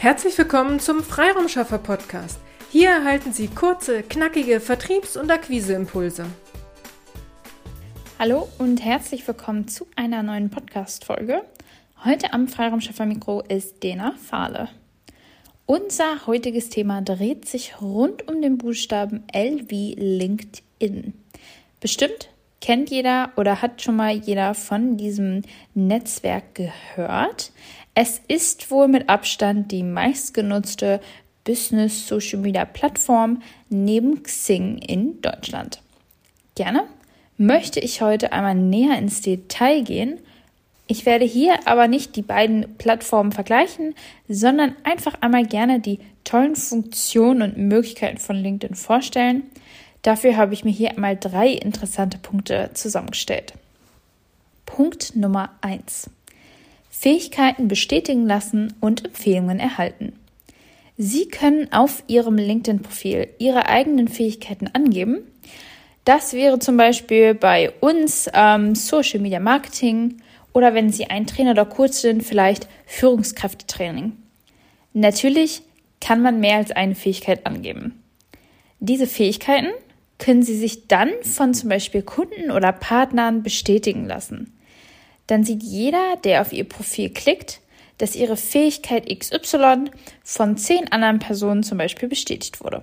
Herzlich willkommen zum Freiraumschaffer Podcast. Hier erhalten Sie kurze, knackige Vertriebs- und Akquiseimpulse. Hallo und herzlich willkommen zu einer neuen Podcast-Folge. Heute am Freiraumschaffer Mikro ist Dena Fahle. Unser heutiges Thema dreht sich rund um den Buchstaben L wie LinkedIn. Bestimmt kennt jeder oder hat schon mal jeder von diesem Netzwerk gehört. Es ist wohl mit Abstand die meistgenutzte Business Social Media Plattform neben Xing in Deutschland. Gerne möchte ich heute einmal näher ins Detail gehen. Ich werde hier aber nicht die beiden Plattformen vergleichen, sondern einfach einmal gerne die tollen Funktionen und Möglichkeiten von LinkedIn vorstellen. Dafür habe ich mir hier einmal drei interessante Punkte zusammengestellt. Punkt Nummer eins: Fähigkeiten bestätigen lassen und Empfehlungen erhalten. Sie können auf Ihrem LinkedIn-Profil Ihre eigenen Fähigkeiten angeben. Das wäre zum Beispiel bei uns ähm, Social Media Marketing oder wenn Sie ein Trainer oder Coach sind, vielleicht Führungskräftetraining. Natürlich kann man mehr als eine Fähigkeit angeben. Diese Fähigkeiten können Sie sich dann von zum Beispiel Kunden oder Partnern bestätigen lassen dann sieht jeder, der auf ihr Profil klickt, dass ihre Fähigkeit XY von zehn anderen Personen zum Beispiel bestätigt wurde.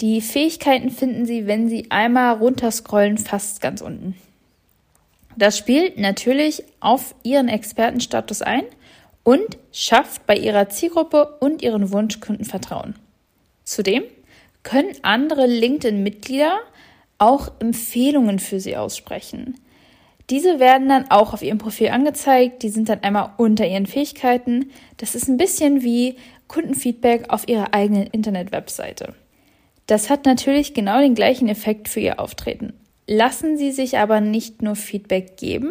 Die Fähigkeiten finden Sie, wenn Sie einmal runterscrollen, fast ganz unten. Das spielt natürlich auf Ihren Expertenstatus ein und schafft bei Ihrer Zielgruppe und Ihren Wunschkunden Vertrauen. Zudem können andere LinkedIn-Mitglieder auch Empfehlungen für Sie aussprechen. Diese werden dann auch auf ihrem Profil angezeigt. Die sind dann einmal unter ihren Fähigkeiten. Das ist ein bisschen wie Kundenfeedback auf ihrer eigenen Internet-Webseite. Das hat natürlich genau den gleichen Effekt für ihr Auftreten. Lassen Sie sich aber nicht nur Feedback geben.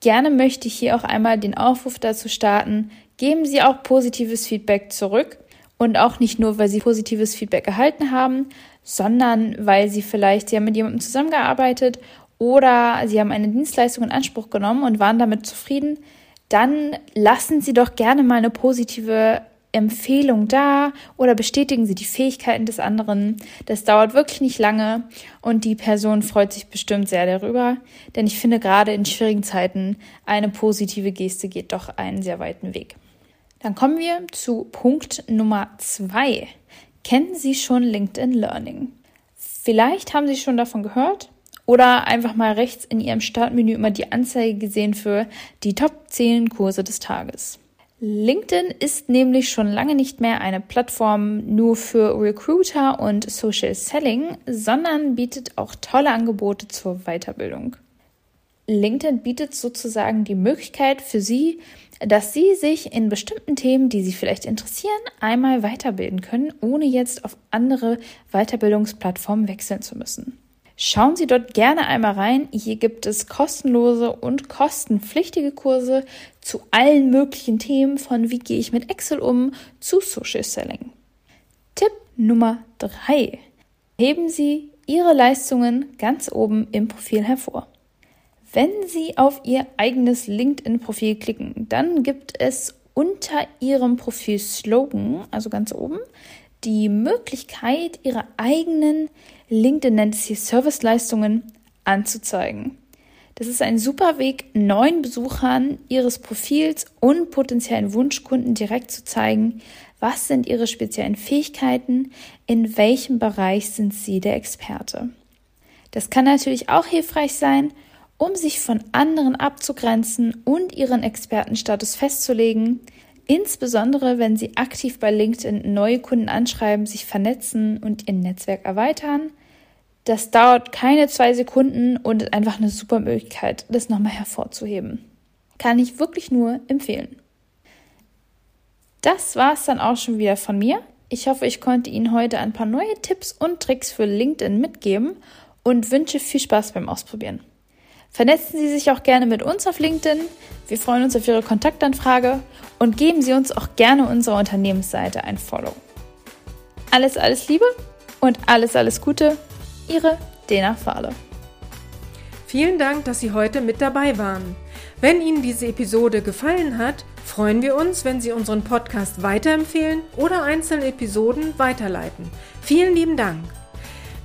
Gerne möchte ich hier auch einmal den Aufruf dazu starten. Geben Sie auch positives Feedback zurück. Und auch nicht nur, weil Sie positives Feedback erhalten haben, sondern weil Sie vielleicht, haben mit jemandem zusammengearbeitet oder Sie haben eine Dienstleistung in Anspruch genommen und waren damit zufrieden, dann lassen Sie doch gerne mal eine positive Empfehlung da oder bestätigen Sie die Fähigkeiten des anderen. Das dauert wirklich nicht lange und die Person freut sich bestimmt sehr darüber, denn ich finde gerade in schwierigen Zeiten eine positive Geste geht doch einen sehr weiten Weg. Dann kommen wir zu Punkt Nummer zwei. Kennen Sie schon LinkedIn Learning? Vielleicht haben Sie schon davon gehört oder einfach mal rechts in Ihrem Startmenü immer die Anzeige gesehen für die Top 10 Kurse des Tages. LinkedIn ist nämlich schon lange nicht mehr eine Plattform nur für Recruiter und Social Selling, sondern bietet auch tolle Angebote zur Weiterbildung. LinkedIn bietet sozusagen die Möglichkeit für Sie, dass Sie sich in bestimmten Themen, die Sie vielleicht interessieren, einmal weiterbilden können, ohne jetzt auf andere Weiterbildungsplattformen wechseln zu müssen. Schauen Sie dort gerne einmal rein. Hier gibt es kostenlose und kostenpflichtige Kurse zu allen möglichen Themen von wie gehe ich mit Excel um zu Social Selling. Tipp Nummer drei: Heben Sie Ihre Leistungen ganz oben im Profil hervor. Wenn Sie auf Ihr eigenes LinkedIn-Profil klicken, dann gibt es unter Ihrem Profil Slogan, also ganz oben, die Möglichkeit, ihre eigenen LinkedIn nennt es hier Serviceleistungen anzuzeigen. Das ist ein super Weg, neuen Besuchern ihres Profils und potenziellen Wunschkunden direkt zu zeigen, was sind ihre speziellen Fähigkeiten, in welchem Bereich sind sie der Experte. Das kann natürlich auch hilfreich sein, um sich von anderen abzugrenzen und ihren Expertenstatus festzulegen, Insbesondere, wenn Sie aktiv bei LinkedIn neue Kunden anschreiben, sich vernetzen und Ihr Netzwerk erweitern. Das dauert keine zwei Sekunden und ist einfach eine super Möglichkeit, das nochmal hervorzuheben. Kann ich wirklich nur empfehlen. Das war es dann auch schon wieder von mir. Ich hoffe, ich konnte Ihnen heute ein paar neue Tipps und Tricks für LinkedIn mitgeben und wünsche viel Spaß beim Ausprobieren. Vernetzen Sie sich auch gerne mit uns auf LinkedIn. Wir freuen uns auf Ihre Kontaktanfrage und geben Sie uns auch gerne unserer Unternehmensseite ein Follow. Alles, alles Liebe und alles, alles Gute. Ihre Dena Fahle. Vielen Dank, dass Sie heute mit dabei waren. Wenn Ihnen diese Episode gefallen hat, freuen wir uns, wenn Sie unseren Podcast weiterempfehlen oder einzelne Episoden weiterleiten. Vielen lieben Dank.